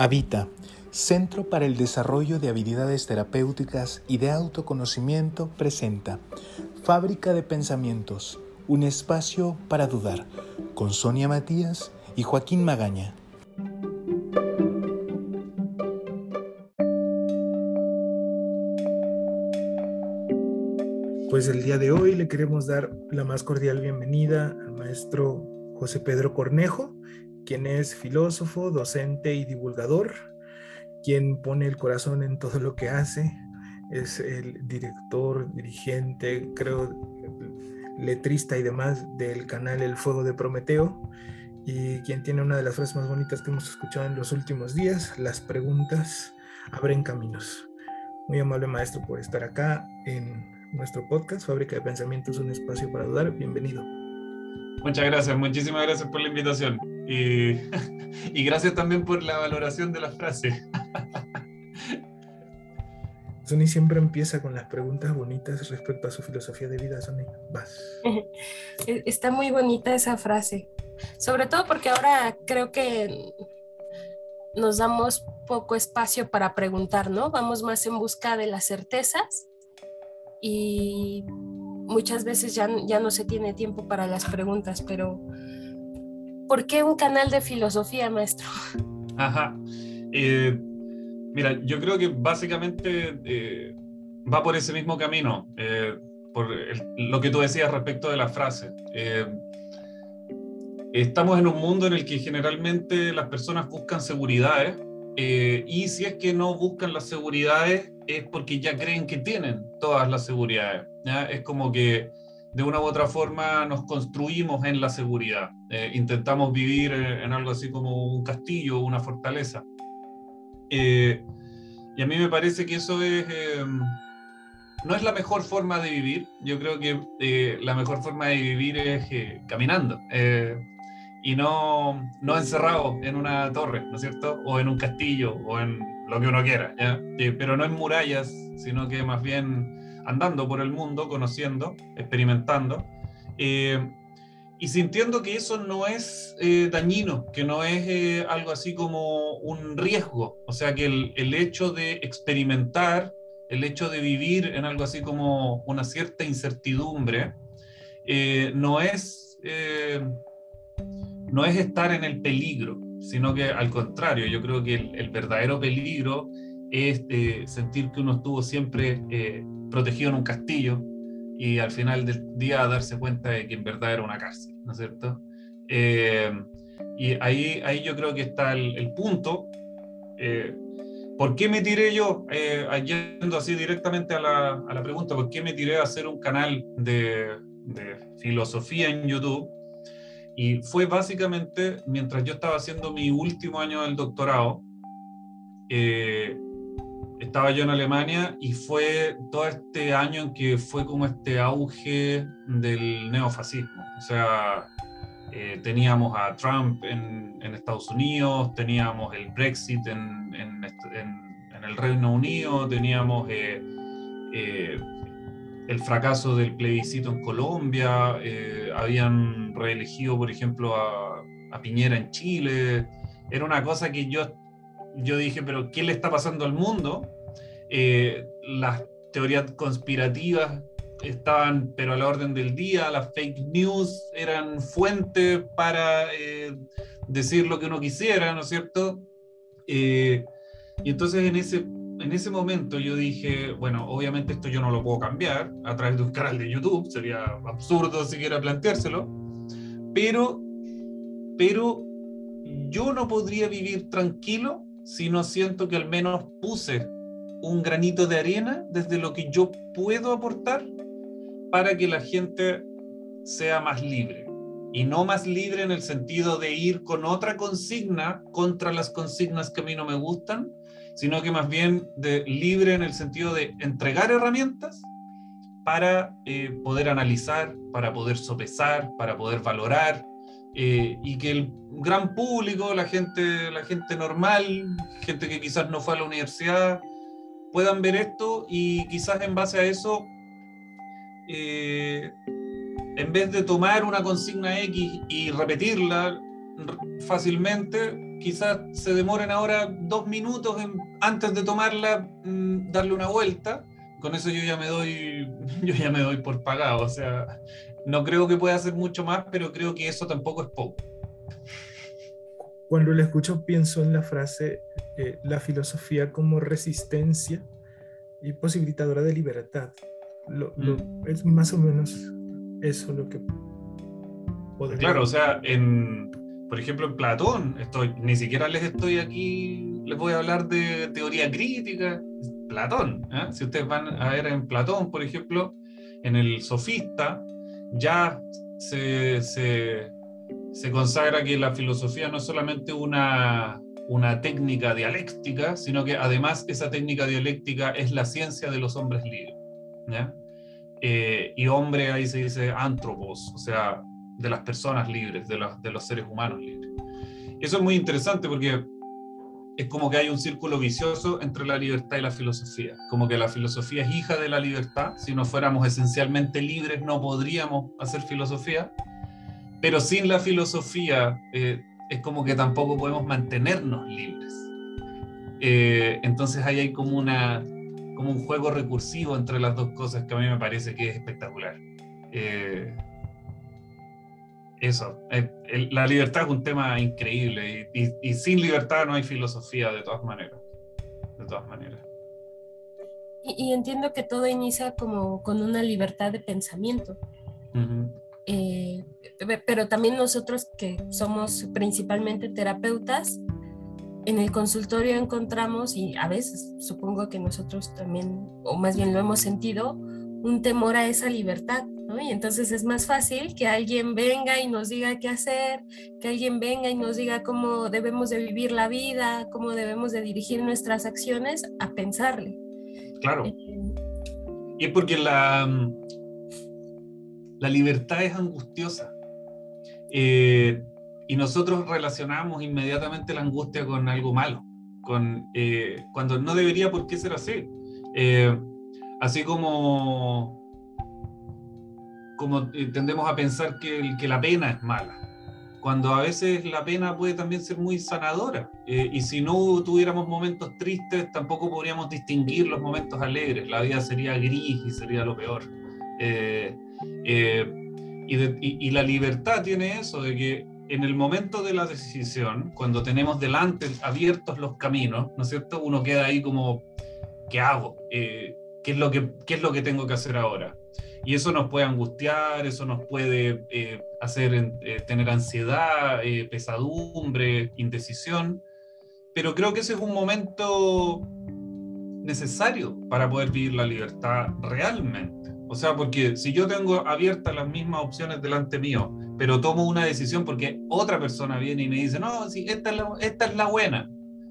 Habita, Centro para el Desarrollo de Habilidades Terapéuticas y de Autoconocimiento, presenta Fábrica de Pensamientos, un espacio para dudar, con Sonia Matías y Joaquín Magaña. Pues el día de hoy le queremos dar la más cordial bienvenida al maestro José Pedro Cornejo, quien es filósofo, docente y divulgador, quien pone el corazón en todo lo que hace, es el director, dirigente, creo, letrista y demás del canal El Fuego de Prometeo, y quien tiene una de las frases más bonitas que hemos escuchado en los últimos días, las preguntas abren caminos. Muy amable maestro por estar acá en nuestro podcast, Fábrica de Pensamientos, un espacio para dudar. Bienvenido. Muchas gracias, muchísimas gracias por la invitación. Y, gracias también por la valoración de la frase. Sony siempre empieza con las preguntas bonitas respecto a su filosofía de vida, Sony. Vas. E, está muy bonita esa frase. Sobre todo porque ahora creo que nos damos poco espacio para preguntar, ¿no? Vamos más en busca de las certezas y muchas veces ya, ya no se tiene tiempo para las preguntas, pero ¿por qué un canal de filosofía, maestro? Ajá. Eh, mira, yo creo que básicamente eh, va por ese mismo camino, eh, por lo que tú decías respecto de la frase. estamos en un mundo en el que generalmente las personas buscan seguridades y si es que no buscan las seguridades es porque ya creen que tienen todas las seguridades. Es como que de una u otra forma nos construimos en la seguridad. Eh, intentamos vivir en algo así como un castillo, una fortaleza. Eh, y a mí me parece que eso es, eh, no es la mejor forma de vivir. Yo creo que la mejor forma de vivir es caminando y no, no encerrado en una torre, ¿no es cierto? O en un castillo o en lo que uno quiera, ¿ya? pero no en murallas, sino que más bien andando por el mundo, conociendo, experimentando, eh, y sintiendo que eso no es eh, dañino, que no es eh, algo así como un riesgo, o sea que el, el, hecho de experimentar, el hecho de vivir en algo así como una cierta incertidumbre, no es... no es estar en el peligro, sino que al contrario, yo creo que el, el verdadero peligro es sentir que uno estuvo siempre protegido en un castillo y al final del día darse cuenta de que en verdad era una cárcel, ¿no es cierto? Eh, y ahí, ahí yo creo que está el, punto. Eh, ¿Por qué me tiré yo, eh, yendo así directamente a la, a la, pregunta, por qué me tiré a hacer un canal de, de filosofía en YouTube? Y fue básicamente mientras yo estaba haciendo mi último año del doctorado, eh, estaba yo en Alemania y fue todo este año en que fue como este auge del neofascismo. O sea, eh, teníamos a Trump en, Estados Unidos, teníamos el Brexit en, el Reino Unido, teníamos eh, eh, el fracaso del plebiscito en Colombia, habían reelegido, por ejemplo, a Piñera en Chile. Era una cosa que yo yo dije, pero ¿qué le está pasando al mundo? Eh, las teorías conspirativas estaban, pero a la orden del día, las fake news eran fuentes para eh, decir lo que uno quisiera, ¿no es cierto? Eh, y entonces en ese, en ese momento yo dije, bueno, obviamente esto yo no lo puedo cambiar a través de un canal de YouTube, sería absurdo siquiera planteárselo, pero, pero yo no podría vivir tranquilo si no siento que al menos puse un granito de arena desde lo que yo puedo aportar para que la gente sea más libre. Y no más libre en el sentido de ir con otra consigna contra las consignas que a mí no me gustan, sino que más bien de libre en el sentido de entregar herramientas para eh, poder analizar, para poder sopesar, para poder valorar, eh, y que el gran público, la gente, la gente normal, gente que quizás no fue a la universidad, puedan ver esto y quizás en base a eso, eh, en vez de tomar una consigna X y repetirla fácilmente, quizás se demoren ahora dos minutos antes de tomarla, mm, darle una vuelta. Con eso yo ya me doy, yo ya me doy por pagado. O sea, no creo que pueda hacer mucho más, pero creo que eso tampoco es poco. Cuando lo escucho pienso en la frase, eh, la filosofía como resistencia y posibilitadora de libertad. Mm. Es más o menos eso lo que Claro, o sea, en, por ejemplo, en Platón, estoy, ni siquiera les estoy aquí, les voy a hablar de teoría crítica, Platón. ¿eh? Si ustedes van a ver en Platón, por ejemplo, en el sofista, ya se, se, consagra que la filosofía no es solamente una, una técnica dialéctica, sino que además esa técnica dialéctica es la ciencia de los hombres libres. Eh, y hombre ahí se dice antropos, o sea, de las personas libres, de los, de los seres humanos libres. Eso es muy interesante porque es como que hay un círculo vicioso entre la libertad y la filosofía, como que la filosofía es hija de la libertad, si no fuéramos esencialmente libres no podríamos hacer filosofía, pero sin la filosofía eh, es como que tampoco podemos mantenernos libres. Eh, entonces ahí hay como, una, como un juego recursivo entre las dos cosas que a mí me parece que es espectacular. Eh, eso, eh, la libertad es un tema increíble y, sin libertad no hay filosofía de todas maneras. De todas maneras. Y, entiendo que todo inicia como con una libertad de pensamiento. Eh, pero también nosotros que somos principalmente terapeutas, en el consultorio encontramos, y a veces supongo que nosotros también, o más bien lo hemos sentido, un temor a esa libertad, y entonces es más fácil que alguien venga y nos diga qué hacer, que alguien venga y nos diga cómo debemos de vivir la vida, cómo debemos de dirigir nuestras acciones, a pensarle. Claro. Eh, y es porque la, la libertad es angustiosa. Eh, y nosotros relacionamos inmediatamente la angustia con algo malo, con, eh, cuando no debería por qué ser así. así como como eh, tendemos a pensar que, que, la pena es mala, cuando a veces la pena puede también ser muy sanadora. Eh, y si no tuviéramos momentos tristes, tampoco podríamos distinguir los momentos alegres. La vida sería gris y sería lo peor. Eh, y, y, la libertad tiene eso, de que en el momento de la decisión, cuando tenemos delante abiertos los caminos, ¿no es cierto? Uno queda ahí como, ¿qué hago? ¿qué, es lo que, ¿Qué es lo que tengo que hacer ahora? Y eso nos puede angustiar, eso nos puede eh, hacer eh, tener ansiedad, eh, pesadumbre, indecisión. Pero creo que ese es un momento necesario para poder vivir la libertad realmente. O sea, porque si yo tengo abiertas las mismas opciones delante mío, pero tomo una decisión porque otra persona viene y me dice, no, sí, esta es la, esta es la buena.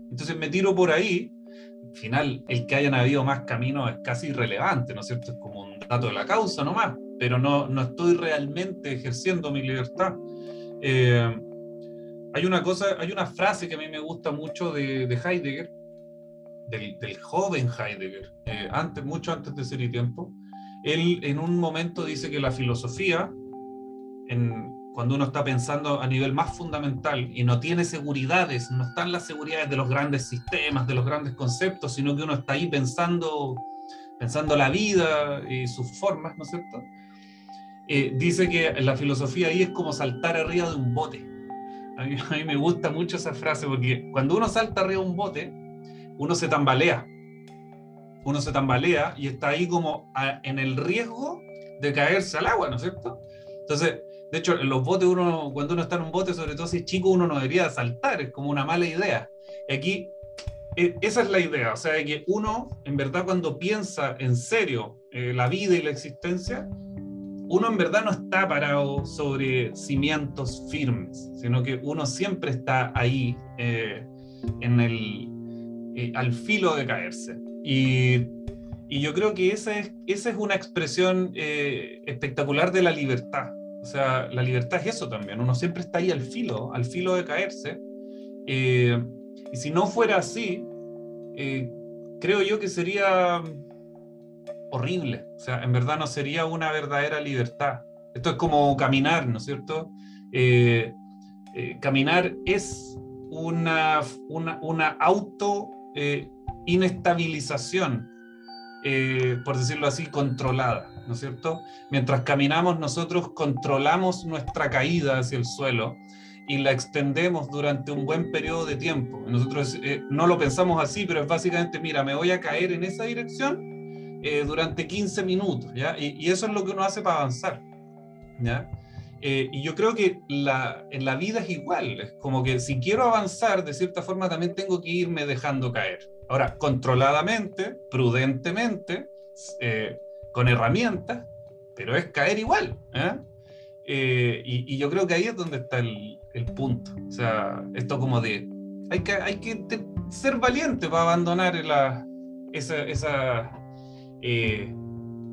Entonces me tiro por ahí. Al final, el que hayan habido más caminos es casi irrelevante, ¿no es cierto? Es como dato de la causa nomás, pero no, no estoy realmente ejerciendo mi libertad. Eh, hay una cosa, hay una frase que a mí me gusta mucho de, de Heidegger, del, del, joven Heidegger, eh, antes, mucho antes de Ser y Tiempo. Él en un momento dice que la filosofía, en, cuando uno está pensando a nivel más fundamental y no tiene seguridades, no están las seguridades de los grandes sistemas, de los grandes conceptos, sino que uno está ahí pensando pensando la vida y sus formas, ¿no es cierto? Eh, dice que la filosofía ahí es como saltar arriba de un bote. A mí, me gusta mucho esa frase porque cuando uno salta arriba de un bote, uno se tambalea. Uno se tambalea y está ahí como en el riesgo de caerse al agua, ¿no es cierto? Entonces, de hecho, en los botes, uno, cuando uno está en un bote, sobre todo si es chico, uno no debería saltar, es como una mala idea. Y aquí esa es la idea, o sea, de que uno, en verdad, cuando piensa en serio eh, la vida y la existencia, uno en verdad no está parado sobre cimientos firmes, sino que uno siempre está ahí eh, en el, eh, al filo de caerse. Y, y, yo creo que esa es, esa es una expresión espectacular de la libertad. O sea, la libertad es eso también, uno siempre está ahí al filo, al filo de caerse. Y si no fuera así, eh, creo yo que sería horrible. O sea, en verdad no sería una verdadera libertad. Esto es como caminar, ¿no es cierto? Eh, eh, caminar es una, una, una auto por decirlo así, controlada, ¿no es cierto? Mientras caminamos nosotros controlamos nuestra caída hacia el suelo y la extendemos durante un buen periodo de tiempo. Nosotros eh, no lo pensamos así, pero es básicamente, mira, me voy a caer en esa dirección durante 15 minutos, ¿ya? Y, y, eso es lo que uno hace para avanzar, ¿ya? Eh, y yo creo que la, en la vida es igual, es como que si quiero avanzar, de cierta forma también tengo que irme dejando caer. Ahora, controladamente, prudentemente, eh, con herramientas, pero es caer igual. ¿eh? Y, y, yo creo que ahí es donde está el, el, punto. O sea, esto como de, hay que, hay que ser valiente para abandonar la, esas esa,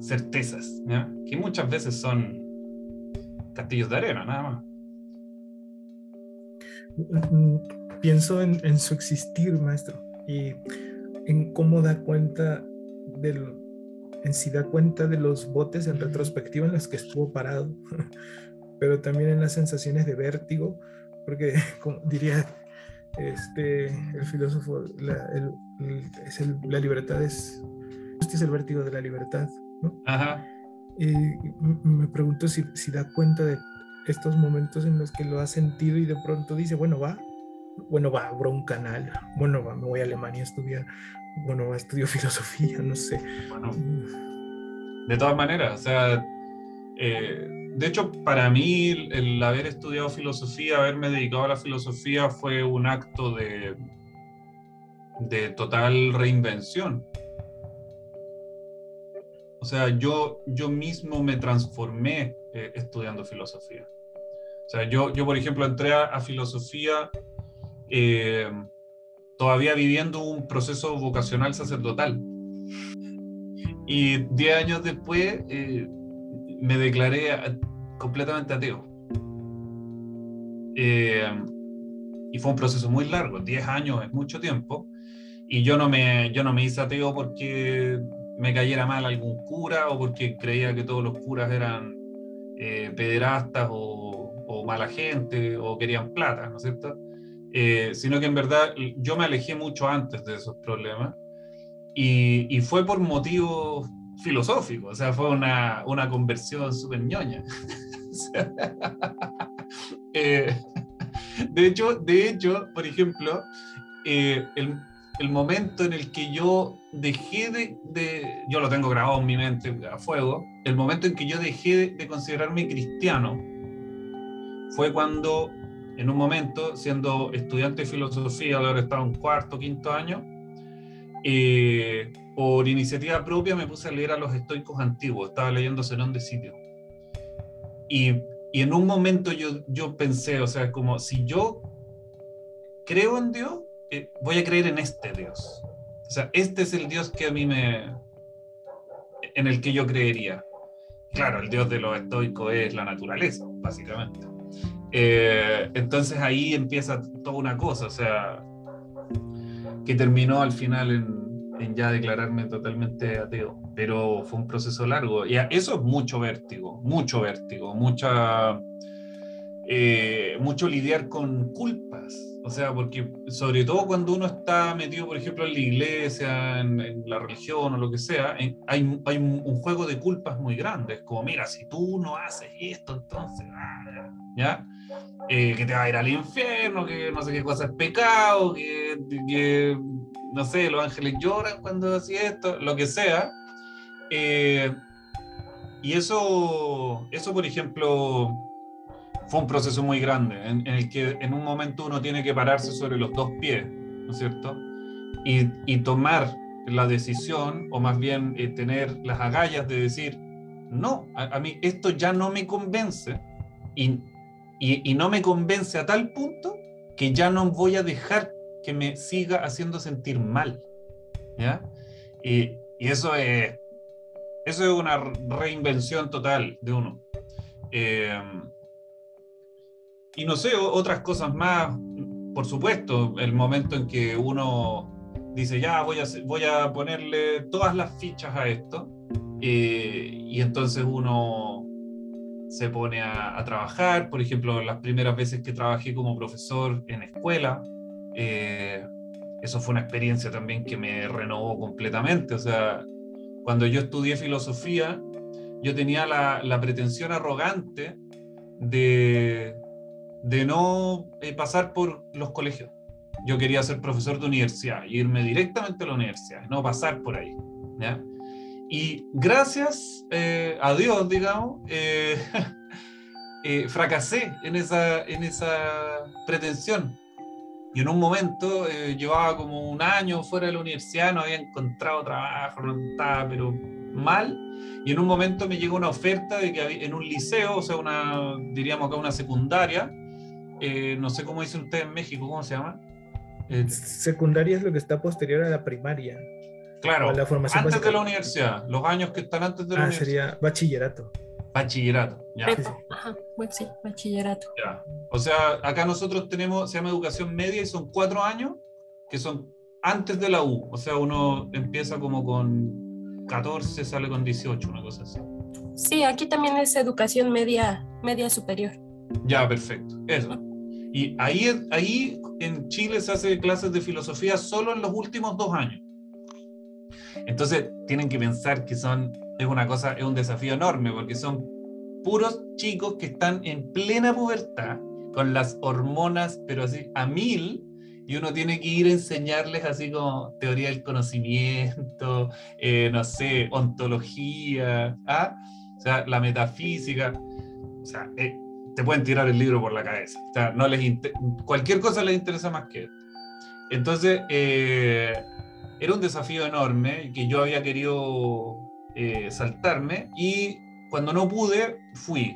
certezas, que muchas veces son castillos de arena, nada más. Mm, pienso en, su existir, maestro, y en cómo da cuenta del, en si da cuenta de los botes en retrospectiva en los que estuvo parado, pero también en las sensaciones de vértigo, porque como diría este, el filósofo, la, es la libertad es, este es el vértigo de la libertad, ¿no? Ajá. Y me pregunto si, si da cuenta de estos momentos en los que lo ha sentido y de pronto dice, bueno, va, bueno, va, abro un canal, bueno, va, me voy a Alemania a estudiar, bueno, va, estudio filosofía, no sé. Bueno, de todas maneras, o sea, eh, de hecho, para mí el haber estudiado filosofía, haberme dedicado a la filosofía fue un acto de, de total reinvención. O sea, yo, yo mismo me transformé eh, estudiando filosofía. O sea, yo, yo por ejemplo, entré a, filosofía eh, todavía viviendo un proceso vocacional sacerdotal. Y diez años después eh, me declaré completamente ateo. y fue un proceso muy largo, diez años es mucho tiempo. Y yo no me, yo no me hice ateo porque me cayera mal algún cura o porque creía que todos los curas eran eh, pederastas o, o, mala gente o querían plata, ¿no es cierto? Eh, sino que en verdad yo me alejé mucho antes de esos problemas y, y fue por motivos filosóficos, o sea, fue una, una conversión súper ñoña. Eh, de, hecho, de hecho, por ejemplo, el, el momento en el que yo dejé de, yo lo tengo grabado en mi mente a fuego, el momento en que yo dejé de, considerarme cristiano fue cuando, en un momento, siendo estudiante de filosofía, de haber estado en cuarto, quinto año, eh, por iniciativa propia me puse a leer a los estoicos antiguos, estaba leyendo Zenón de Sitio. Y, y en un momento yo, yo pensé, o sea, como si yo creo en Dios, eh, voy a creer en este Dios. O sea, este es el Dios que a mí me... en el que yo creería. Claro, el Dios de los estoicos es la naturaleza, básicamente. Eh, entonces ahí empieza toda una cosa, o sea, que terminó al final en, en, ya declararme totalmente ateo. Pero fue un proceso largo. Y eso es mucho vértigo, mucho vértigo, mucha, eh, mucho lidiar con culpas o sea, porque sobre todo cuando uno está metido, por ejemplo, en la iglesia, en, la religión o lo que sea, hay, hay un, juego de culpas muy grande. Como, mira, si tú no haces esto, entonces, ah, ¿ya? Eh, que te va a ir al infierno, que no sé qué cosa es pecado, que, que no sé, los ángeles lloran cuando haces esto, lo que sea. Eh, y eso, eso, por ejemplo, fue un proceso muy grande, en, el que en un momento uno tiene que pararse sobre los dos pies, ¿no es cierto? Y, y tomar la decisión, o más bien eh, tener las agallas de decir, no, a, mí esto ya no me convence, y, y, y, no me convence a tal punto que ya no voy a dejar que me siga haciendo sentir mal, ¿ya? Y, y eso es, eso es una reinvención total de uno. Eh, y no sé, otras cosas más, por supuesto, el momento en que uno dice, ya voy a, voy a ponerle todas las fichas a esto, eh, y entonces uno se pone a, trabajar, por ejemplo, las primeras veces que trabajé como profesor en escuela, eh, eso fue una experiencia también que me renovó completamente. O sea, cuando yo estudié filosofía, yo tenía la, la pretensión arrogante de, de no eh, pasar por los colegios. Yo quería ser profesor de universidad, irme directamente a la universidad, no pasar por ahí. Y gracias eh, a Dios, digamos, eh, fracasé en esa, en esa pretensión. Y en un momento llevaba como un año fuera de la universidad, no había encontrado trabajo, no estaba, pero mal. Y en un momento me llegó una oferta de que en un liceo, o sea, una, diríamos que una secundaria, eh, no sé cómo dicen ustedes en México, ¿cómo se llama? Eh, secundaria es lo que está posterior a la primaria. Claro, la formación antes de la universidad, los años que están antes de la ah, universidad. sería bachillerato. Bachillerato, ya. Ajá, sí, bachillerato. Ya. O sea, acá nosotros tenemos, se llama educación media y son cuatro años que son antes de la U. O sea, uno empieza como con 14, sale con 18, una cosa así. Sí, aquí también es educación media, media superior. Ya, perfecto. Eso. Y ahí, ahí en Chile se hace clases de filosofía solo en los últimos dos años. Entonces tienen que pensar que son, es una cosa, es un desafío enorme porque son puros chicos que están en plena pubertad con las hormonas, pero así a mil, y uno tiene que ir a enseñarles así como teoría del conocimiento, eh, no sé, ontología, ¿ah? o sea, la metafísica. O sea, eh, te pueden tirar el libro por la cabeza. O sea, no les cualquier cosa les interesa más que esto. Entonces, eh, era un desafío enorme que yo había querido eh, saltarme y cuando no pude, fui.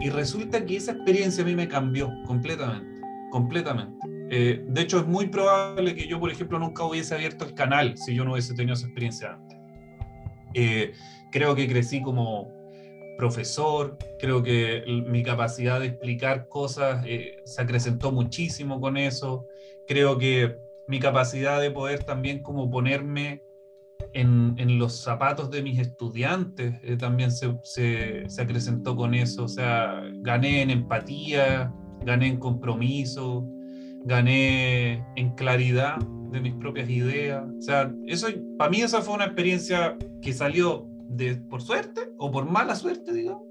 Y resulta que esa experiencia a mí me cambió completamente, completamente. Eh, de hecho, es muy probable que yo, por ejemplo, nunca hubiese abierto el canal si yo no hubiese tenido esa experiencia antes. creo que crecí como profesor, creo que mi capacidad de explicar cosas eh, se acrecentó muchísimo con eso, creo que mi capacidad de poder también como ponerme en, en los zapatos de mis estudiantes eh, también se, se, se, acrecentó con eso, o sea, gané en empatía, gané en compromiso, gané en claridad de mis propias ideas, o sea, eso, para mí esa fue una experiencia que salió por suerte o por mala suerte, digamos,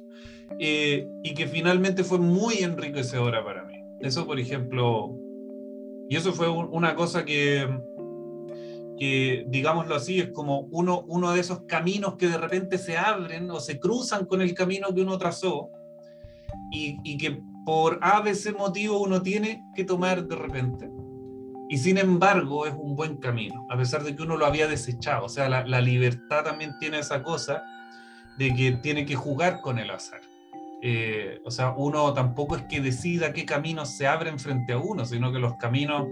eh, y que finalmente fue muy enriquecedora para mí. Eso, por ejemplo, y eso fue una cosa que, que, digámoslo así, es como uno, uno de esos caminos que de repente se abren o se cruzan con el camino que uno trazó y, y que por A, B, motivo uno tiene que tomar de repente y sin embargo es un buen camino, a pesar de que uno lo había desechado. O sea, la, libertad también tiene esa cosa de que tiene que jugar con el azar. Eh, o sea, uno tampoco es que decida qué caminos se abren frente a uno, sino que los caminos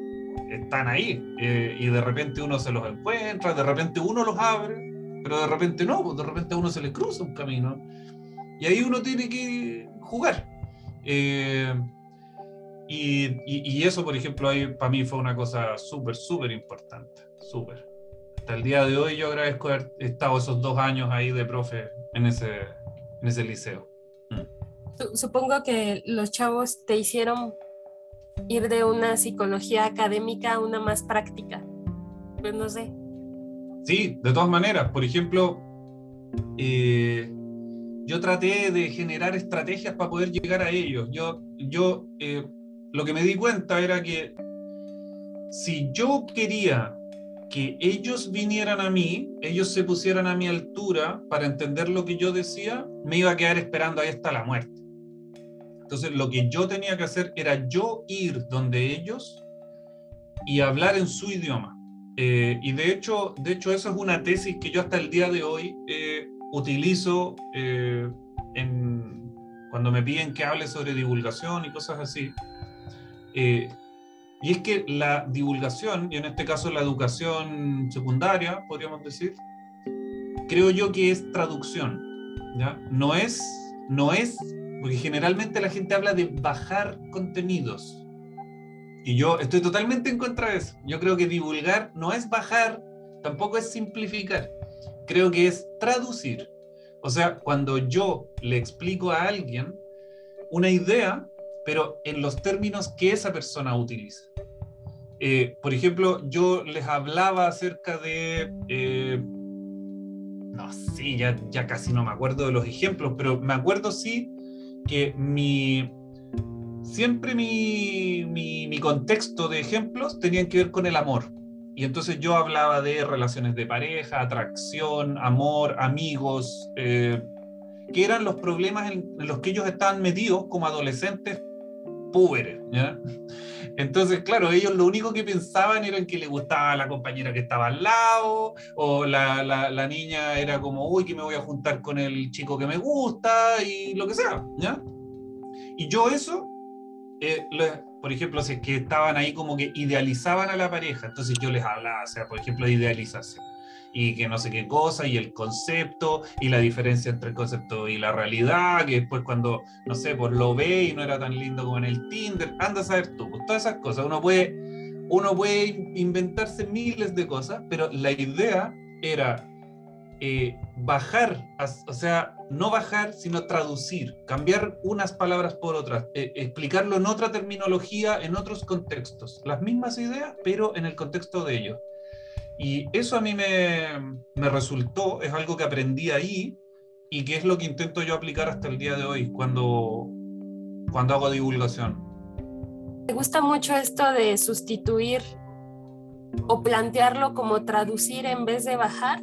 están ahí eh, y de repente uno se los encuentra, de repente uno los abre, pero de repente no, pues de repente a uno se le cruza un camino y ahí uno tiene que jugar. Eh, y, eso, por ejemplo, ahí para mí fue una cosa súper, súper importante, súper. Hasta el día de hoy yo agradezco haber estado esos dos años ahí de profe en ese, en ese liceo. Supongo que los chavos te hicieron ir de una psicología académica a una más práctica. Pues no sé. Sí, de todas maneras. Por ejemplo, eh, yo traté de generar estrategias para poder llegar a ellos. Yo, yo eh, lo que me di cuenta era que si yo quería que ellos vinieran a mí, ellos se pusieran a mi altura para entender lo que yo decía, me iba a quedar esperando ahí hasta la muerte. Entonces lo que yo tenía que hacer era yo ir donde ellos y hablar en su idioma. Eh, y de hecho, de hecho, eso es una tesis que yo hasta el día de hoy eh, utilizo eh, en, cuando me piden que hable sobre divulgación y cosas así. Eh, y es que la divulgación, y en este caso la educación secundaria, podríamos decir, creo yo que es traducción. ¿ya? No, es, no es, porque generalmente la gente habla de bajar contenidos. Y yo estoy totalmente en contra de eso. Yo creo que divulgar no es bajar, tampoco es simplificar. Creo que es traducir. O sea, cuando yo le explico a alguien una idea, pero en los términos que esa persona utiliza. Eh, por ejemplo, yo les hablaba acerca de, eh, no sé, ya, ya casi no me acuerdo de los ejemplos, pero me acuerdo sí que mi, siempre mi, mi, contexto de ejemplos tenían que ver con el amor. Y entonces yo hablaba de relaciones de pareja, atracción, amor, amigos, eh, que eran los problemas en, los que ellos estaban metidos como adolescentes púberes. Entonces, claro, ellos lo único que pensaban era que le gustaba la compañera que estaba al lado, o la, la, niña era como, uy, que me voy a juntar con el chico que me gusta, y lo que sea. ¿ya? Y yo eso eh, por ejemplo, si es que estaban ahí como que idealizaban a la pareja, entonces yo les hablaba, o sea, por ejemplo, de idealización y que no sé qué cosa, y el concepto, y la diferencia entre el concepto y la realidad, que después cuando, no sé, pues lo ve y no era tan lindo como en el Tinder, anda a saber tú, pues todas esas cosas, uno puede, uno puede inventarse miles de cosas, pero la idea era eh, bajar, o sea, no bajar, sino traducir, cambiar unas palabras por otras, eh, explicarlo en otra terminología, en otros contextos, las mismas ideas, pero en el contexto de ellos. Y eso a mí me, me resultó, es algo que aprendí ahí y que es lo que intento yo aplicar hasta el día de hoy cuando, cuando hago divulgación. Me gusta mucho esto de sustituir o plantearlo como traducir en vez de bajar,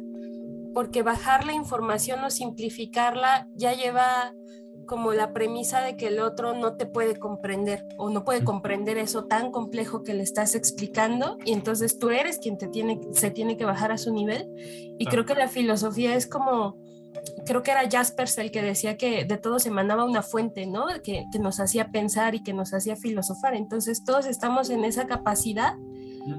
porque bajar la información o simplificarla ya lleva como la premisa de que el otro no te puede comprender o no puede comprender eso tan complejo que le estás explicando y entonces tú eres quien te tiene, se tiene que bajar a su nivel. Y creo que la filosofía es como, creo que era Jaspers el que decía que de todo se mandaba una fuente, ¿no? Que, que nos hacía pensar y que nos hacía filosofar. Entonces todos estamos en esa capacidad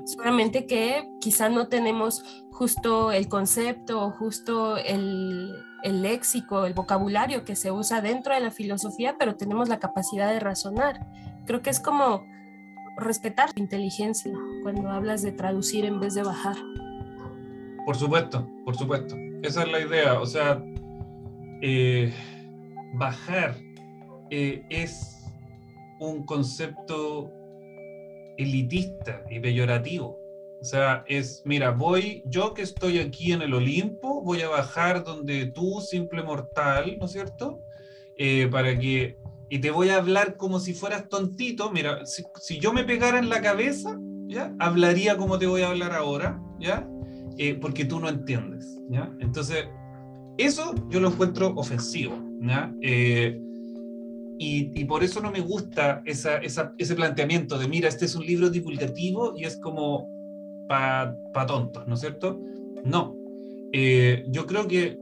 solamente que quizá no tenemos justo el concepto o justo el, el, léxico, el vocabulario que se usa dentro de la filosofía, pero tenemos la capacidad de razonar. Creo que es como respetar la inteligencia cuando hablas de traducir en vez de bajar. Por supuesto, por supuesto. Esa es la idea. O sea, eh, bajar eh, es un concepto elitista y peyorativo. O sea, es, mira, voy, yo que estoy aquí en el Olimpo, voy a bajar donde tú, simple mortal, ¿no es cierto? Eh, para que, y te voy a hablar como si fueras tontito, mira, si, yo me pegara en la cabeza, ¿ya? Hablaría como te voy a hablar ahora, ¿ya? Eh, porque tú no entiendes, ¿ya? Entonces, eso yo lo encuentro ofensivo, ¿ya? Eh, y, por eso no me gusta esa, ese planteamiento de, mira, este es un libro divulgativo y es como para pa tontos, ¿no es cierto? No. Eh, yo creo que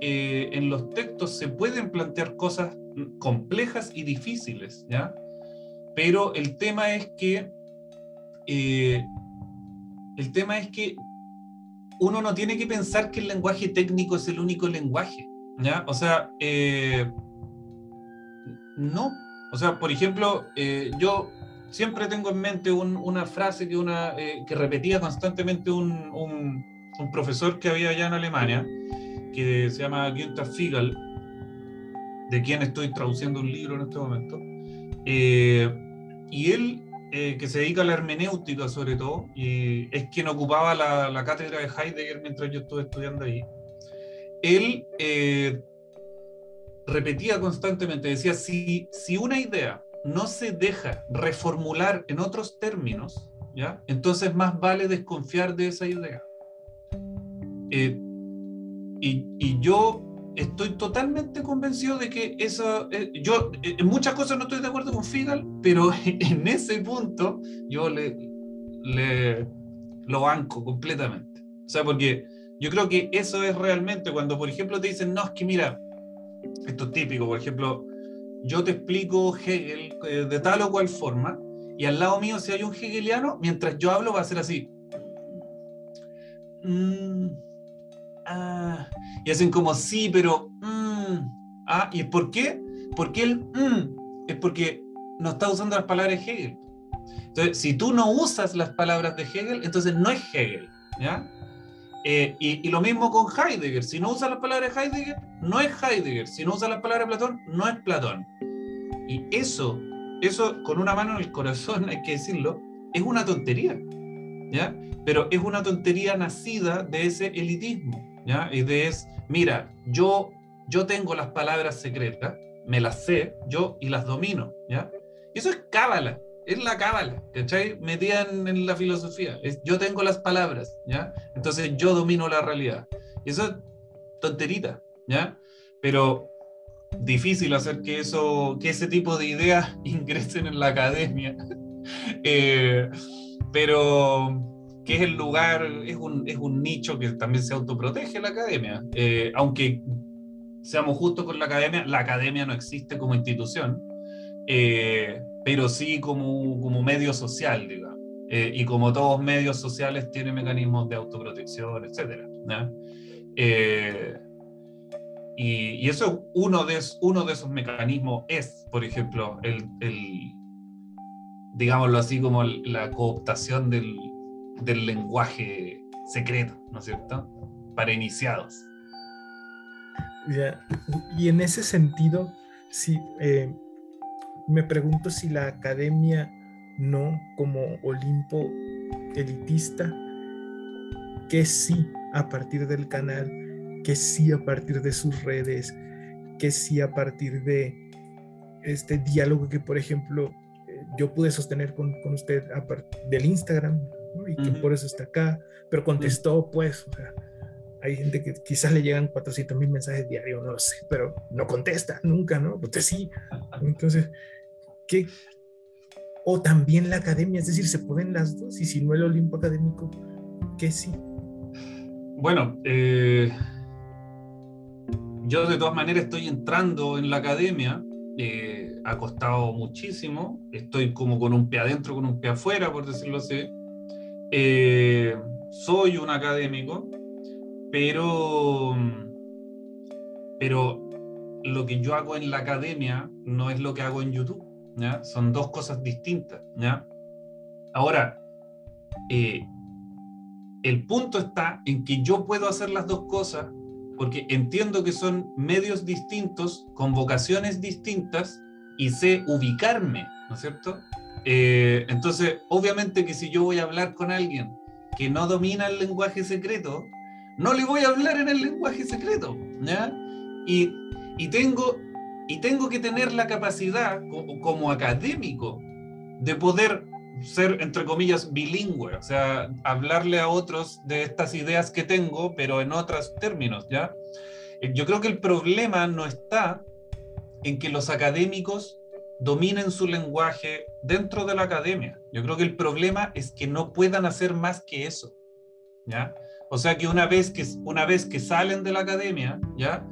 eh, en los textos se pueden plantear cosas complejas y difíciles, ¿ya? Pero el tema es que eh, el tema es que uno no tiene que pensar que el lenguaje técnico es el único lenguaje, ¿ya? O sea, no. O sea, por ejemplo, eh, yo siempre tengo en mente una frase que, una, eh, que repetía constantemente un, profesor que había allá en Alemania, que se llama Günther Fiegel, de quien estoy traduciendo un libro en este momento. Eh, y él, que se dedica a la hermenéutica sobre todo, y es quien ocupaba la, la, cátedra de Heidegger mientras yo estuve estudiando ahí, él repetía constantemente, decía, si, si una idea no se deja reformular en otros términos, ¿ya? entonces más vale desconfiar de esa idea. Eh, y, y, yo estoy totalmente convencido de que eso, eh, yo eh, en muchas cosas no estoy de acuerdo con Figal, pero en ese punto yo le, le lo banco completamente. O sea, porque yo creo que eso es realmente cuando, por ejemplo, te dicen, no, es que mira, esto es típico, por ejemplo, yo te explico Hegel eh, de tal o cual forma, y al lado mío, si hay un hegeliano, mientras yo hablo va a ser así. Mm, ah, y hacen como sí, pero... Mm, ah, ¿Y por qué? Porque el mm, es porque no está usando las palabras Hegel. Entonces, si tú no usas las palabras de Hegel, entonces no es Hegel. ¿ya? Eh, y, lo mismo con Heidegger. Si no usa las palabras de Heidegger, no es Heidegger. Si no usa las palabras de Platón, no es Platón. Y eso, eso con una mano en el corazón, hay que decirlo, es una tontería, ¿ya? Pero es una tontería nacida de ese elitismo, ¿ya? Y de es, mira, yo, yo tengo las palabras secretas, me las sé, yo y las domino, ¿ya? Eso es cábala, es la cábala, ¿cachai? Metida en, en, la filosofía. Yo tengo las palabras, ¿ya? Entonces yo domino la realidad. Eso es tonterita, ¿ya? Pero difícil hacer que eso, que ese tipo de ideas ingresen en la academia. eh, pero que es el lugar, es un, es un nicho que también se autoprotege la academia. Eh, aunque seamos justos con la academia, la academia no existe como institución, eh, pero sí como, como medio social, digamos. Eh, y como todos medios sociales tiene mecanismos de autoprotección, etc. Eh, y, y, eso uno de, uno de esos mecanismos es, por ejemplo, el, el digámoslo así, como la cooptación del, del lenguaje secreto, ¿no es cierto? Para iniciados. Yeah. Y en ese sentido, sí, eh, me pregunto si la academia no como Olimpo elitista, que sí a partir del canal, que sí a partir de sus redes, que sí a partir de este diálogo que, por ejemplo, yo pude sostener con, con usted a partir del Instagram, ¿no? y que uh -huh. por eso está acá, pero contestó, pues, o sea, hay gente que quizás le llegan 400 mil mensajes diarios, no lo sé, pero no contesta nunca, ¿no? Usted sí. Entonces, ¿qué? O también la academia, es decir, se pueden las dos, y si no el Olimpo académico, ¿qué sí? Bueno, eh, yo de todas maneras estoy entrando en la academia, eh, ha costado muchísimo, estoy como con un pie adentro, con un pie afuera, por decirlo así. Eh, soy un académico, pero, pero lo que yo hago en la academia no es lo que hago en YouTube. Son dos cosas distintas. Ahora, eh, el punto está en que yo puedo hacer las dos cosas porque entiendo que son medios distintos, con vocaciones distintas y sé ubicarme, ¿no es cierto? Eh, entonces, obviamente que si yo voy a hablar con alguien que no domina el lenguaje secreto, no le voy a hablar en el lenguaje secreto, ¿ya? Y, y, tengo, y tengo que tener la capacidad como, como académico de poder ser, entre comillas, bilingüe, o sea, hablarle a otros de estas ideas que tengo, pero en otros términos, ¿ya? Yo creo que el problema no está en que los académicos dominen su lenguaje dentro de la academia. Yo creo que el problema es que no puedan hacer más que eso, ¿ya? O sea, que una vez que, una vez que salen de la academia, ¿ya?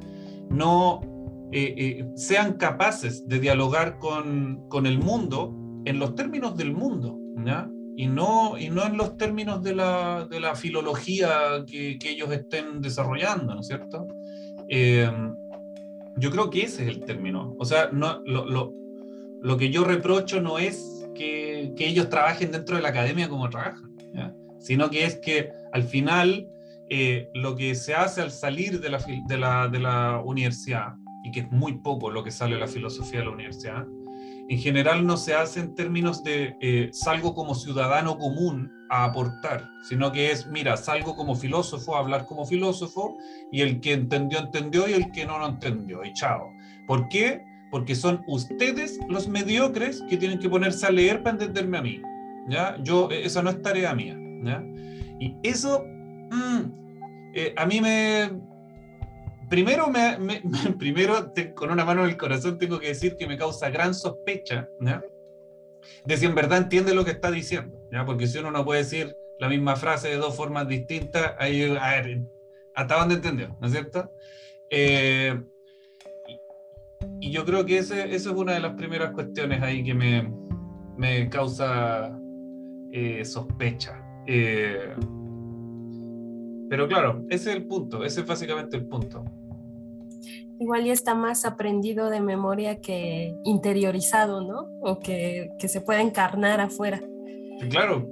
No eh, eh, sean capaces de dialogar con, con el mundo en los términos del mundo, ¿ya? Y no, y no en los términos de la, de la filología que, que, ellos estén desarrollando, ¿no es cierto? Eh, yo creo que ese es el término. O sea, no, lo, lo, lo que yo reprocho no es que, que, ellos trabajen dentro de la academia como trabajan, ¿ya? sino que es que al final eh, lo que se hace al salir de la, de, la, de la universidad, y que es muy poco lo que sale de la filosofía de la universidad, en general no se hace en términos de eh, salgo como ciudadano común a aportar, sino que es, mira, salgo como filósofo a hablar como filósofo y el que entendió, entendió y el que no, no entendió, y chao. ¿Por qué? Porque son ustedes los mediocres que tienen que ponerse a leer para entenderme a mí. ¿ya? Yo, esa no es tarea mía. ¿ya? Y eso, mmm, eh, a mí me, primero, me, me, primero te, con una mano en el corazón tengo que decir que me causa gran sospecha ¿ya? de si en verdad entiende lo que está diciendo, ¿ya? porque si uno no puede decir la misma frase de dos formas distintas, ahí, a ver, ¿hasta dónde entendió? ¿No es cierto? Eh, y, yo creo que esa es una de las primeras cuestiones ahí que me, me causa eh, sospecha. Eh, pero claro, ese es el punto, ese es básicamente el punto. Igual ya está más aprendido de memoria que interiorizado, ¿no? O que, que se puede encarnar afuera. Sí, claro.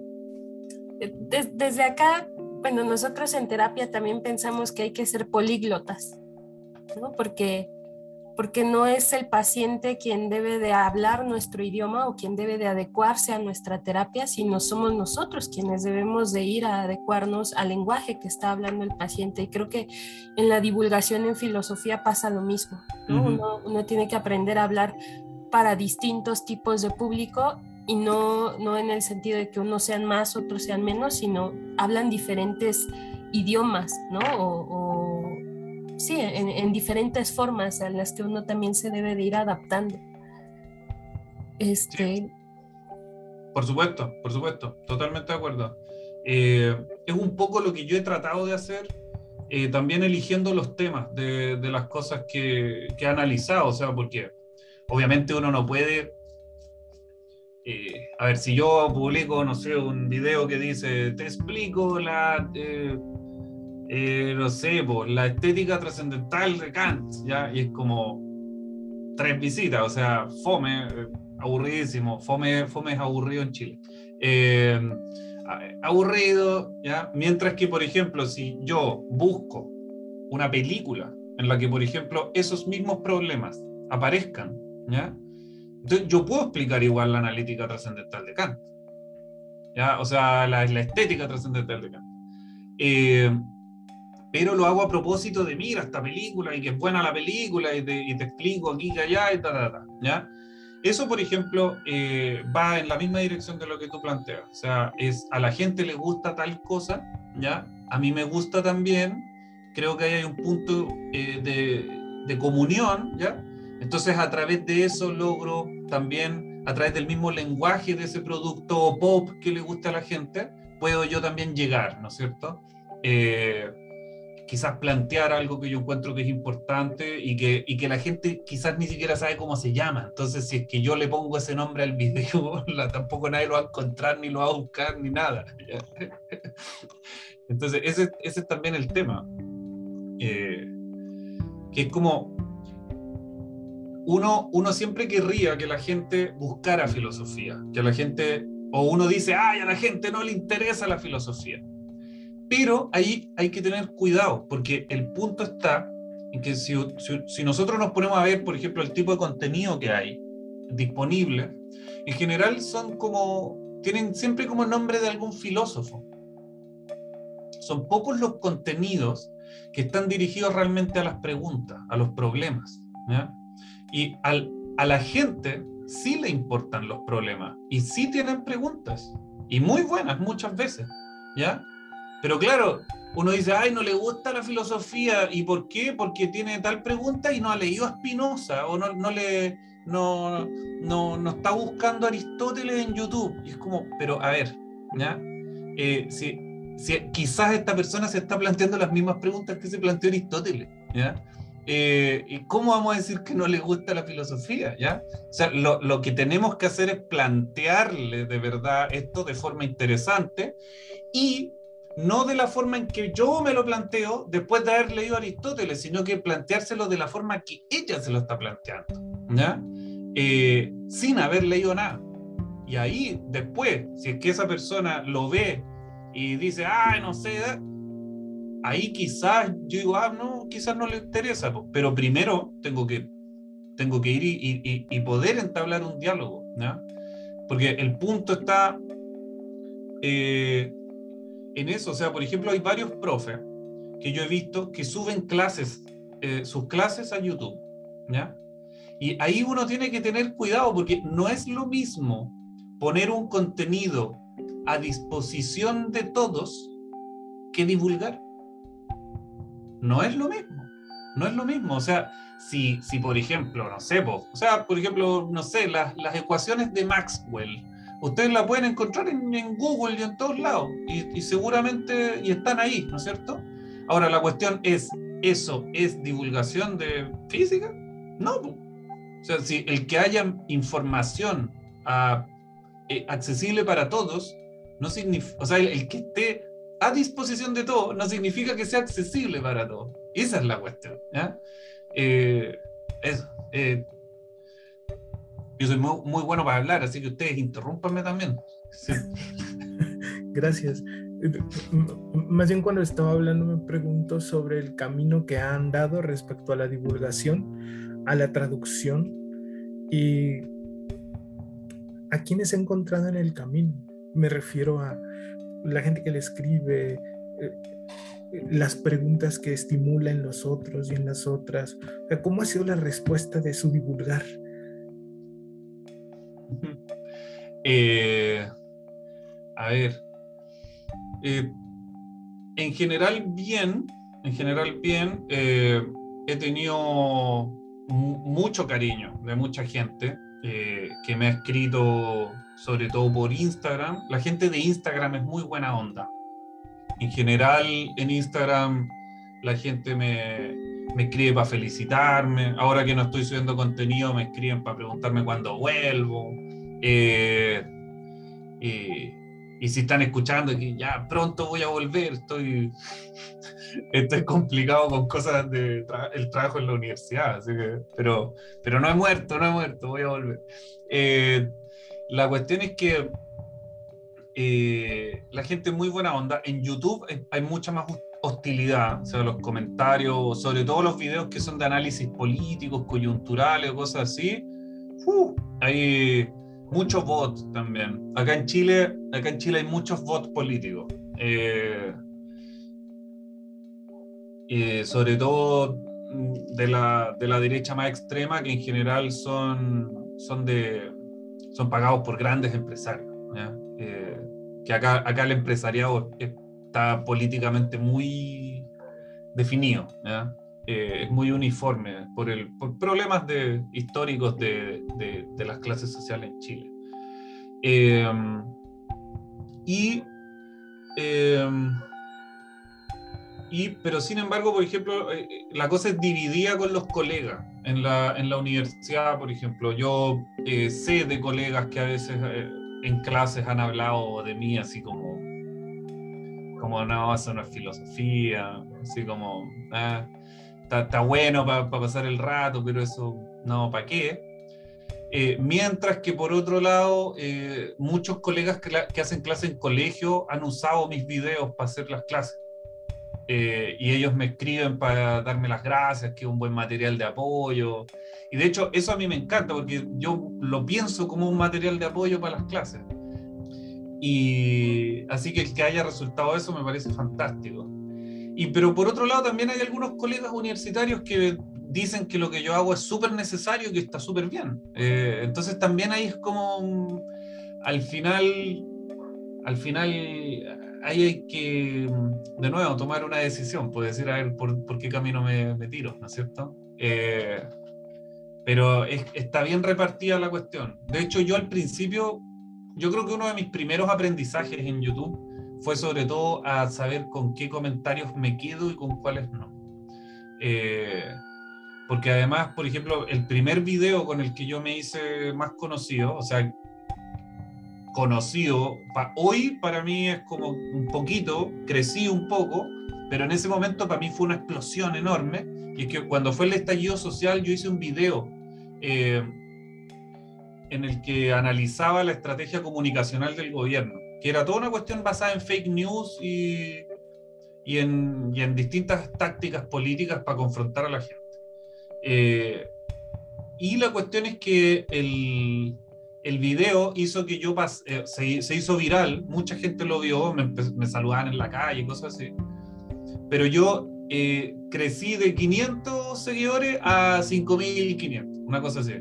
Des, desde acá, bueno, nosotros en terapia también pensamos que hay que ser políglotas, ¿no? Porque, porque no es el paciente quien debe de hablar nuestro idioma o quien debe de adecuarse a nuestra terapia, sino somos nosotros quienes debemos de ir a adecuarnos al lenguaje que está hablando el paciente. Y creo que en la divulgación en filosofía pasa lo mismo. uno, tiene que aprender a hablar para distintos tipos de público y no, no en el sentido de que unos sean más, otros sean menos, sino hablan diferentes idiomas, ¿no? O, sí, en, diferentes formas a las que uno también se debe de ir adaptando. Este... Por supuesto, por supuesto, totalmente de acuerdo. Eh, es un poco lo que yo he tratado de hacer, eh, también eligiendo los temas de, de las cosas que, que, he analizado, o sea, porque obviamente uno no puede eh, a ver, si yo publico, no sé, un video que dice, te explico la, eh, eh, no sé, la estética trascendental de Kant, ¿ya? Y es como tres visitas, o sea, fome, aburridísimo, fome, fome es aburrido en Chile. aburrido, ¿ya? Mientras que, por ejemplo, si yo busco una película en la que, por ejemplo, esos mismos problemas aparezcan, ¿ya? Entonces, yo puedo explicar igual la analítica trascendental de Kant. ¿ya? O sea, la, la estética trascendental de Kant. Eh, pero lo hago a propósito de, mira, esta película y que es buena la película y te, y te explico aquí, que allá y tal, ta, ¿ya? Eso, por ejemplo, eh, va en la misma dirección de lo que tú planteas. O sea, es a la gente le gusta tal cosa, ¿ya? A mí me gusta también. Creo que ahí hay un punto eh, de, de comunión, ¿ya? Entonces, a través de eso logro también, a través del mismo lenguaje de ese producto pop que le gusta a la gente, puedo yo también llegar, ¿no es cierto? Eh, quizás plantear algo que yo encuentro que es importante y que, y que la gente quizás ni siquiera sabe cómo se llama. Entonces, si es que yo le pongo ese nombre al video, tampoco nadie lo va a encontrar, ni lo va a buscar, ni nada. Entonces, ese, ese es también el tema. Eh, que es como uno, uno siempre querría que la gente buscara filosofía, que la gente, o uno dice, ay, a la gente no le interesa la filosofía. Pero ahí hay que tener cuidado, porque el punto está en que si, nosotros nos ponemos a ver, por ejemplo, el tipo de contenido que hay disponible, en general son como, tienen siempre como nombre de algún filósofo. Son pocos los contenidos que están dirigidos realmente a las preguntas, a los problemas. ¿ya? Y a la gente sí le importan los problemas y sí tienen preguntas, y muy buenas muchas veces, ¿ya? Pero claro, uno dice, ay, no le gusta la filosofía, ¿y por qué? Porque tiene tal pregunta y no ha leído a Spinoza, o no, no le... No, no, no está buscando Aristóteles en YouTube. Y es como, pero a ver, ¿ya? Eh, si, si, quizás esta persona se está planteando las mismas preguntas que se planteó Aristóteles, ¿ya? Eh, ¿Y cómo vamos a decir que no le gusta la filosofía? ¿ya? O sea, lo, que tenemos que hacer es plantearle de verdad esto de forma interesante y no de la forma en que yo me lo planteo después de haber leído Aristóteles, sino que planteárselo de la forma que ella se lo está planteando, ¿ya? Eh, sin haber leído nada. Y ahí después, si es que esa persona lo ve y dice, ay, no sé, ahí quizás yo digo, ah, no, quizás no le interesa, pero primero tengo que, tengo que ir y, poder entablar un diálogo. Porque el punto está eh, en eso, o sea, por ejemplo, hay varios profes que yo he visto que suben clases, eh, sus clases a YouTube, ¿ya? Y ahí uno tiene que tener cuidado porque no es lo mismo poner un contenido a disposición de todos que divulgar no es lo mismo. No es lo mismo. O sea, si, si por ejemplo, no sé, o sea, por ejemplo, no sé, las, las ecuaciones de Maxwell, ustedes las pueden encontrar en, Google y en todos lados, y, seguramente, y están ahí, ¿no es cierto? Ahora, la cuestión es, ¿eso es divulgación de física? No. O sea, si el que haya información ah, eh, accesible para todos, no significa, o sea, el que esté a disposición de todo no significa que sea accesible para todos. Esa es la cuestión. ¿ya? Eh, eso. Eh, yo soy muy, bueno para hablar, así que ustedes interrúmpanme también. Gracias. Más bien cuando estaba hablando me pregunto sobre el camino que han dado respecto a la divulgación, a la traducción y a quienes he encontrado en el camino. Me refiero a la gente que le escribe, eh, las preguntas que estimula en los otros y en las otras. ¿Cómo ha sido la respuesta de su divulgar? Eh, a ver, eh, en general bien, en general bien, he tenido mucho cariño de mucha gente que me ha escrito sobre todo por Instagram. La gente de Instagram es muy buena onda. En general, en Instagram la gente me, me escribe para felicitarme. Ahora que no estoy subiendo contenido, me escriben para preguntarme cuándo vuelvo. Eh, y si están escuchando que ya pronto voy a volver, estoy, estoy complicado con cosas de el trabajo en la universidad, así que, pero, pero no he muerto, no he muerto, voy a volver. Eh, la cuestión es que eh, la gente es muy buena onda. En YouTube hay mucha más hostilidad, o sea, los comentarios, sobre todo los videos que son de análisis políticos, coyunturales o cosas así. hay muchos bots también. Acá en Chile, acá en Chile hay muchos bots políticos. Eh, sobre todo de la, de la, derecha más extrema, que en general son, son de, son pagados por grandes empresarios. Eh, que acá, acá el empresariado está políticamente muy definido, eh, muy uniforme por, el, por problemas de, históricos de, de, las clases sociales en Chile. Eh, y, y, pero sin embargo, por ejemplo, la cosa es dividida con los colegas en la, en la universidad, por ejemplo. Yo sé de colegas que a veces en clases han hablado de mí así como, como no, eso no es filosofía, así como, ah, está, bueno para pasar el rato, pero eso no, ¿para qué? Eh, mientras que por otro lado, eh, muchos colegas que, que, hacen clase en colegio han usado mis videos para hacer las clases. Eh, y ellos me escriben para darme las gracias, que es un buen material de apoyo. Y de hecho, eso a mí me encanta porque yo lo pienso como un material de apoyo para las clases. Y así que el que haya resultado eso me parece fantástico. Y pero por otro lado también hay algunos colegas universitarios que dicen que lo que yo hago es súper necesario y que está súper bien. Eh, entonces también ahí es como al final, al final ahí hay que, de nuevo, tomar una decisión, puede decir, a ver, por, por qué camino me, me, tiro, ¿no es cierto? Eh, pero está bien repartida la cuestión. De hecho, yo al principio, yo creo que uno de mis primeros aprendizajes en YouTube fue sobre todo a saber con qué comentarios me quedo y con cuáles no. Eh, porque además, por ejemplo, el primer video con el que yo me hice más conocido, o sea, conocido. hoy para mí es como un poquito, crecí un poco, pero en ese momento para mí fue una explosión enorme. Y es que cuando fue el estallido social yo hice un video eh, en el que analizaba la estrategia comunicacional del gobierno, que era toda una cuestión basada en fake news y, y, en, y en, distintas tácticas políticas para confrontar a la gente. Eh, y la cuestión es que el, el video hizo que yo eh, se, hizo viral, mucha gente lo vio, me, me, saludaban en la calle, cosas así. Pero yo eh, crecí de 500 seguidores a 5.500, una cosa así.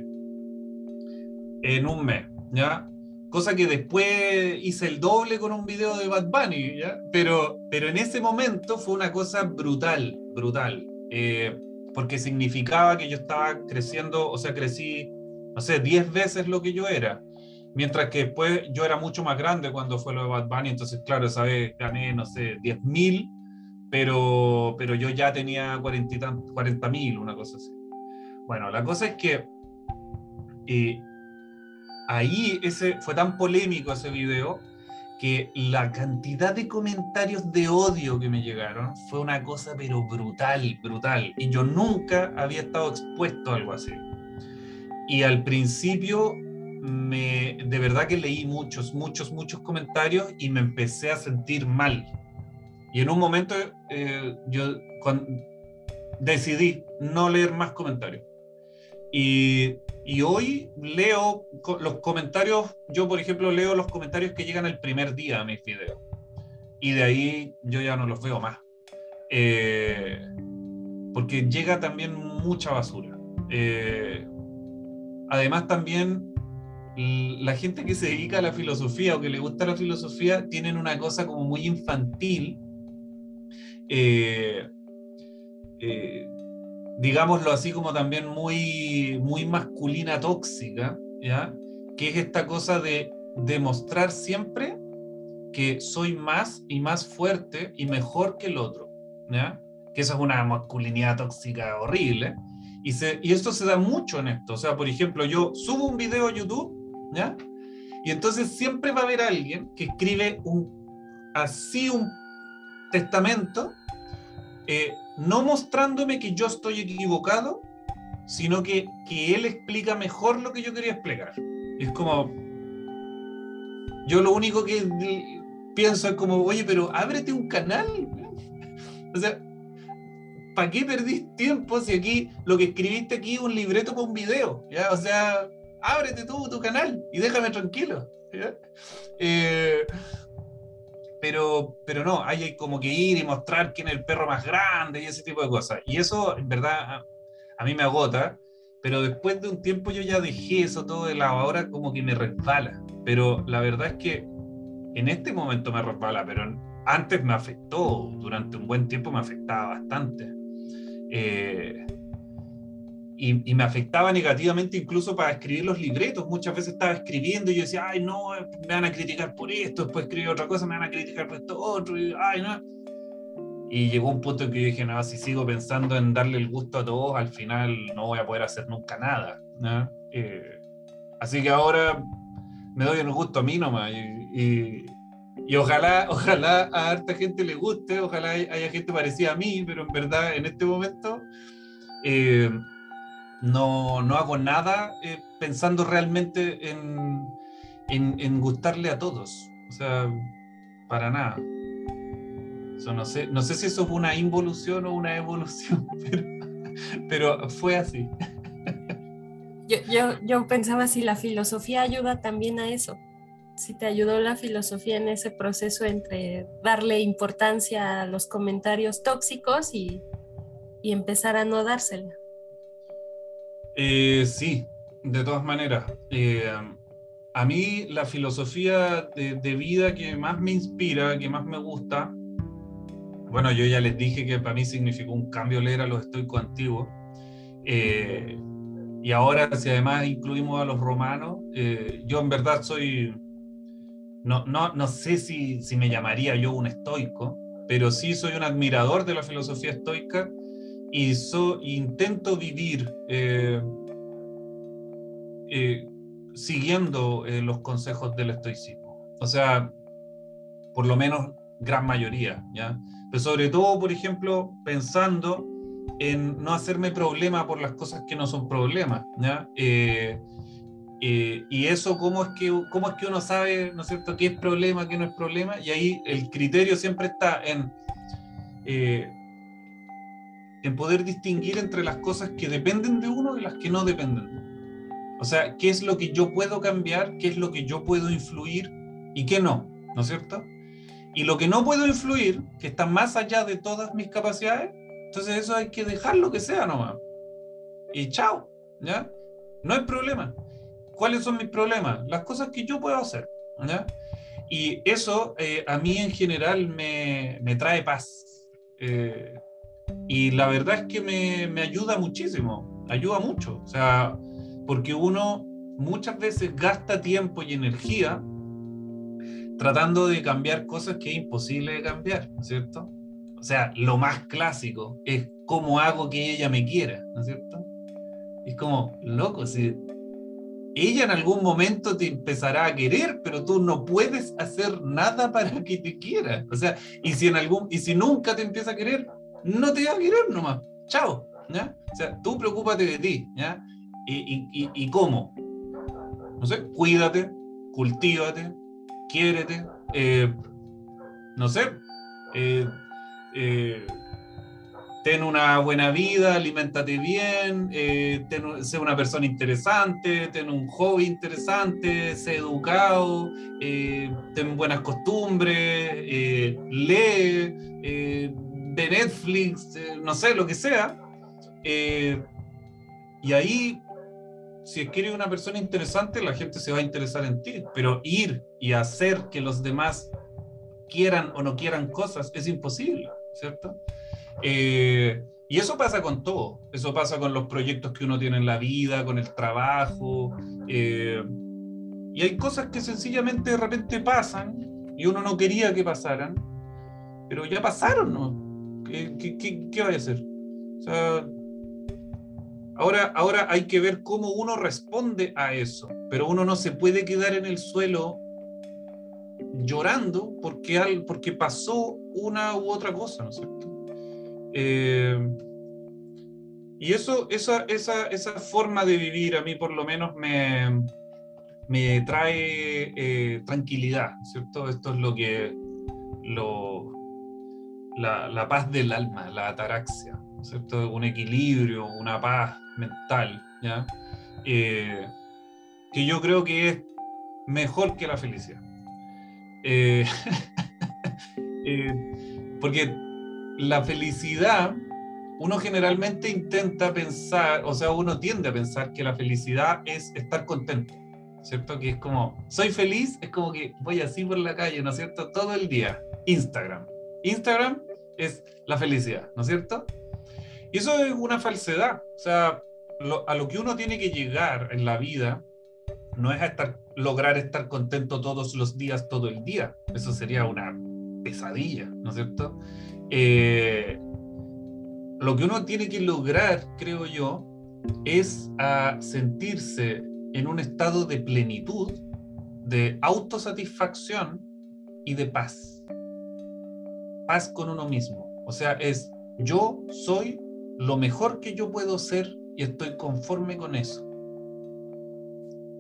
En un mes, ¿ya? Cosa que después hice el doble con un video de Bad Bunny. Pero, pero en ese momento fue una cosa brutal, brutal. Eh, porque significaba que yo estaba creciendo, o sea, crecí no sé, 10 veces lo que yo era. Mientras que después yo era mucho más grande cuando fue lo de Bad Bunny, entonces claro, esa vez gané, no sé, 10 mil, pero, pero yo ya tenía 40 mil, una cosa así. Bueno, la cosa es que eh, ahí ese, fue tan polémico ese video que la cantidad de comentarios de odio que me llegaron fue una cosa pero brutal, brutal. Y yo nunca había estado expuesto a algo así. Y al principio me, de verdad que leí muchos, muchos, muchos comentarios y me empecé a sentir mal. Y en un momento eh, yo decidí no leer más comentarios. Y, y hoy leo los comentarios, yo por ejemplo leo los comentarios que llegan el primer día a mis videos. Y de ahí yo ya no los veo más. Eh, porque llega también mucha basura. Eh, además también la gente que se dedica a la filosofía o que le gusta la filosofía tienen una cosa como muy infantil, eh, eh, digámoslo así como también muy, muy masculina tóxica, ¿ya? que es esta cosa de demostrar siempre que soy más y más fuerte y mejor que el otro, ¿ya? que esa es una masculinidad tóxica horrible. Y, se, y esto se da mucho en esto. O sea, por ejemplo, yo subo un video a YouTube ¿ya? Y entonces siempre va a haber alguien que escribe un, así un testamento, eh, no mostrándome que yo estoy equivocado, sino que, que él explica mejor lo que yo quería explicar. es como, yo lo único que pienso es como, oye, pero ábrete un canal. O sea, ¿para qué perdís tiempo si aquí lo que escribiste aquí es un libreto para un video? ¿ya? O sea, ábrete tú tu canal y déjame tranquilo. Eh, pero, pero no, hay como que ir y mostrar quién es el perro más grande y ese tipo de cosas. Y eso, en verdad, a, mí me agota, pero después de un tiempo yo ya dejé eso todo de lado, ahora como que me resbala. Pero la verdad es que en este momento me resbala, pero antes me afectó, durante un buen tiempo me afectaba bastante. Eh, y, me afectaba negativamente incluso para escribir los libretos. Muchas veces estaba escribiendo y yo decía, ay, no, me van a criticar por esto, después escribí otra cosa, me van a criticar por esto otro, y, ay, no. Y llegó un punto en que yo dije, no, si sigo pensando en darle el gusto a todos, al final no voy a poder hacer nunca nada. Eh, así que ahora me doy el gusto a mí nomás. Y, y, ojalá, ojalá a harta gente le guste, ojalá haya gente parecida a mí, pero en verdad en este momento... Eh, no, no hago nada eh, pensando realmente en, en, gustarle a todos. O sea, para nada. no, sé, no sé si eso fue una involución o una evolución, pero, fue así. Yo, yo, yo, pensaba si la filosofía ayuda también a eso, si te ayudó la filosofía en ese proceso entre darle importancia a los comentarios tóxicos y, y empezar a no dársela. Eh, sí, de todas maneras. Eh, a mí la filosofía de, vida que más me inspira, que más me gusta, bueno, yo ya les dije que para mí significó un cambio leer a los estoicos antiguos. Eh, y ahora, si además incluimos a los romanos, yo en verdad soy, no, no, no sé si, si me llamaría yo un estoico, pero sí soy un admirador de la filosofía estoica y intento vivir eh, eh, siguiendo eh, los consejos del estoicismo. O sea, por lo menos gran mayoría, ¿ya? Pero sobre todo, por ejemplo, pensando en no hacerme problema por las cosas que no son problemas, ¿ya? y eso, ¿cómo es, que, ¿cómo es que uno sabe, ¿no es cierto?, qué es problema, qué no es problema. Y ahí el criterio siempre está en en poder distinguir entre las cosas que dependen de uno y las que no dependen. O sea, qué es lo que yo puedo cambiar, qué es lo que yo puedo influir y qué no, ¿no es cierto? Y lo que no puedo influir, que está más allá de todas mis capacidades, entonces eso hay que dejarlo que sea nomás. Y chao, ¿ya? No hay problema. ¿Cuáles son mis problemas? Las cosas que yo puedo hacer, ¿ya? Y eso eh, a mí en general me, me trae paz. Eh, y la verdad es que me, me ayuda muchísimo, ayuda mucho. O sea, porque uno muchas veces gasta tiempo y energía tratando de cambiar cosas que es imposible de cambiar, ¿no es cierto? O sea, lo más clásico es cómo hago que ella me quiera, ¿no es cierto? Es como, loco, si ella en algún momento te empezará a querer, pero tú no puedes hacer nada para que te quiera. O sea, y si en algún y si nunca te empieza a querer, no te va a querer nomás. Chao. ¿ya? O sea, tú preocúpate de ti. ¿ya? ¿Y, y, y cómo? No sé, cuídate, cultívate, quiérete, eh, no sé, eh, eh, ten una buena vida, alimentate bien, ten, sé una persona interesante, ten un hobby interesante, sé educado, ten buenas costumbres, lee, de Netflix, no sé, lo que sea. y ahí, si quieres una persona interesante, la gente se va a interesar en ti, pero ir y hacer que los demás quieran o no quieran cosas es imposible, ¿cierto? Eh, y eso pasa con todo, eso pasa con los proyectos que uno tiene en la vida, con el trabajo. Eh, y hay cosas que sencillamente de repente pasan y uno no quería que pasaran, pero ya pasaron, ¿no? ¿Qué, qué, qué, vaya a hacer? O sea, ahora, ahora hay que ver cómo uno responde a eso, pero uno no se puede quedar en el suelo llorando porque, porque pasó una u otra cosa, ¿no es cierto? Eh, y eso, esa, esa, esa, forma de vivir a mí por lo menos me, me trae eh, tranquilidad, ¿cierto? Esto es lo que, lo, la, la, paz del alma, la ataraxia, ¿cierto? Un equilibrio, una paz mental, ¿ya? Eh, que yo creo que es mejor que la felicidad. porque la felicidad, uno generalmente intenta pensar, o sea, uno tiende a pensar que la felicidad es estar contento, ¿cierto? Que es como, soy feliz, es como que voy así por la calle, ¿no es cierto? Todo el día. Instagram. Instagram es la felicidad, ¿no es cierto? Y eso es una falsedad. O sea, a lo que uno tiene que llegar en la vida no es a estar, lograr estar contento todos los días, todo el día. Eso sería una pesadilla, ¿no es cierto? Eh, lo que uno tiene que lograr, creo yo, es a sentirse en un estado de plenitud, de autosatisfacción y de paz. Con uno mismo. O sea, es yo soy lo mejor que yo puedo ser y estoy conforme con eso.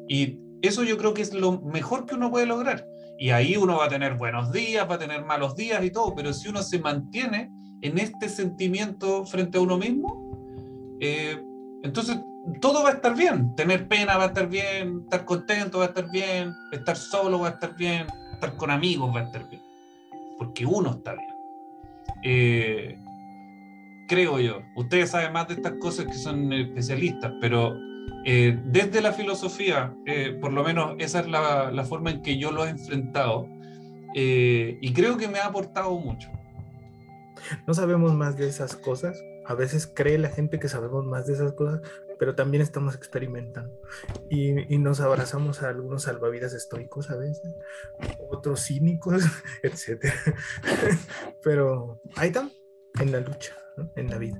Y eso yo creo que es lo mejor que uno puede lograr. Y ahí uno va a tener buenos días, va a tener malos días y todo, pero si uno se mantiene en este sentimiento frente a uno mismo, eh, entonces todo va a estar bien. Tener pena va a estar bien, estar contento va a estar bien, estar solo va a estar bien, estar con amigos va a estar bien, porque uno está bien. Eh, creo yo. Ustedes saben más de estas cosas que son especialistas, pero eh, desde la filosofía, eh, por lo menos esa es la, la, forma en que yo lo he enfrentado eh, y creo que me ha aportado mucho. No sabemos más de esas cosas. A veces cree la gente que sabemos más de esas cosas, pero también estamos experimentando. Y, y nos abrazamos a algunos salvavidas estoicos a veces, otros cínicos, etc. pero ahí están, en la lucha, ¿no? en la vida.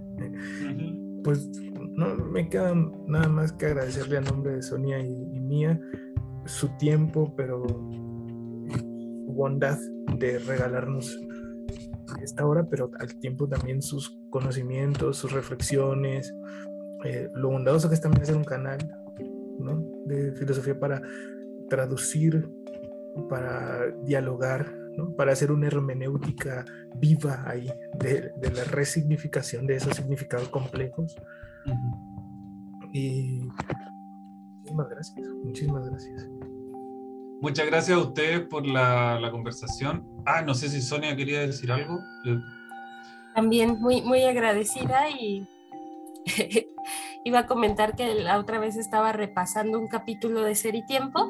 Pues no me queda nada más que agradecerle a nombre de Sonia y, mía su tiempo, pero su bondad de regalarnos esta hora, pero al tiempo también sus conocimientos, sus reflexiones, eh, lo bondadoso que es también hacer un canal ¿no? de filosofía para traducir, para dialogar, ¿no? para hacer una hermenéutica viva ahí de, de la resignificación de esos significados complejos. Y muchísimas gracias, muchísimas gracias. Muchas gracias a ustedes por la, la conversación. Ah, no sé si Sonia quería decir algo. También muy, muy agradecida y iba a comentar que la otra vez estaba repasando un capítulo de Ser y Tiempo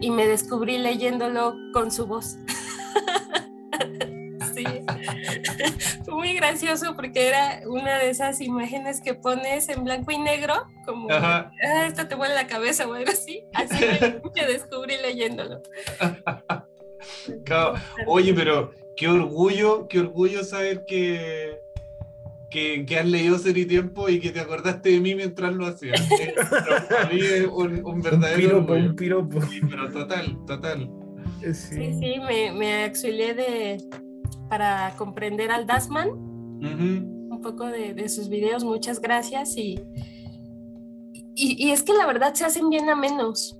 y me descubrí leyéndolo con su voz. Fue muy gracioso porque era una de esas imágenes que pones en blanco y negro, como, ah, esto te vuelve la cabeza o algo así. Así me, descubrí leyéndolo. Oye, pero qué orgullo, qué orgullo saber que, que, que, has leído Ser y Tiempo y que te acordaste de mí mientras lo hacías. Para mí es un, verdadero. Un piropo, un Sí, pero total, total. Sí, sí, sí me, me auxilié de, para comprender al Dasman, un poco de, sus videos, muchas gracias y, y, es que la verdad se hacen bien a menos.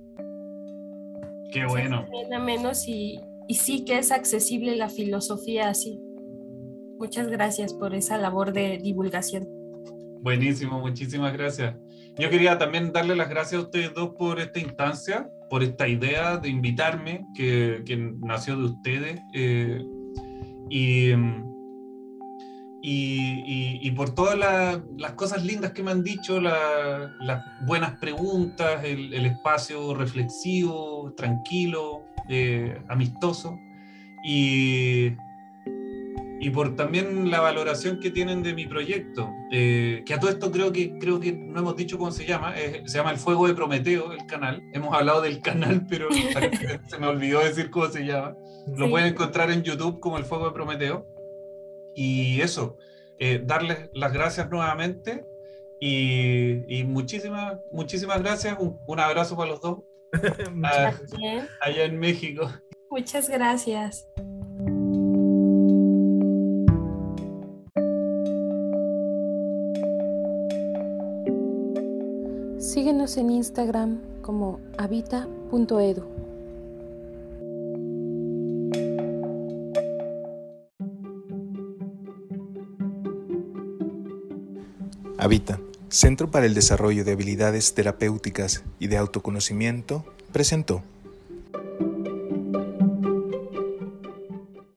Qué bueno. bien a menos y, y sí que es accesible la filosofía así. Muchas gracias por esa labor de divulgación. Buenísimo, muchísimas gracias. Yo quería también darle las gracias a ustedes dos por esta instancia, por esta idea de invitarme, que, que nació de ustedes. Eh, y, y, y, por todas las cosas lindas que me han dicho, las buenas preguntas, el, el espacio reflexivo, tranquilo, eh, amistoso. Y, y por también la valoración que tienen de mi proyecto, eh, que a todo esto creo que, creo que no hemos dicho cómo se llama, se llama El Fuego de Prometeo, el canal. Hemos hablado del canal, pero se me olvidó decir cómo se llama. Lo pueden encontrar en YouTube como El Fuego de Prometeo. Y eso, eh, darles las gracias nuevamente y, muchísimas, muchísimas gracias. Un, abrazo para los dos. Ah, allá en México. Muchas gracias. Síguenos en Instagram como habita.edu. Habita, Centro para el Desarrollo de Habilidades Terapéuticas y de Autoconocimiento, presentó.